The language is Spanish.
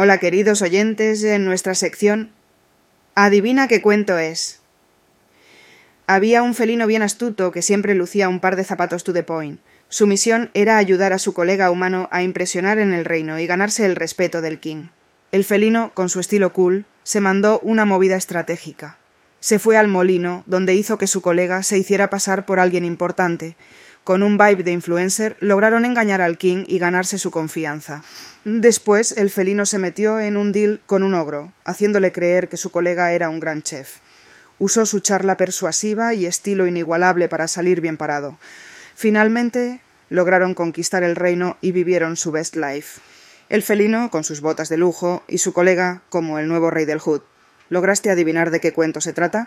Hola queridos oyentes en nuestra sección Adivina qué cuento es. Había un felino bien astuto que siempre lucía un par de zapatos to the point. Su misión era ayudar a su colega humano a impresionar en el reino y ganarse el respeto del king. El felino, con su estilo cool, se mandó una movida estratégica. Se fue al molino, donde hizo que su colega se hiciera pasar por alguien importante. Con un vibe de influencer lograron engañar al king y ganarse su confianza. Después el felino se metió en un deal con un ogro, haciéndole creer que su colega era un gran chef. Usó su charla persuasiva y estilo inigualable para salir bien parado. Finalmente lograron conquistar el reino y vivieron su best life. El felino con sus botas de lujo y su colega como el nuevo rey del Hood. ¿Lograste adivinar de qué cuento se trata?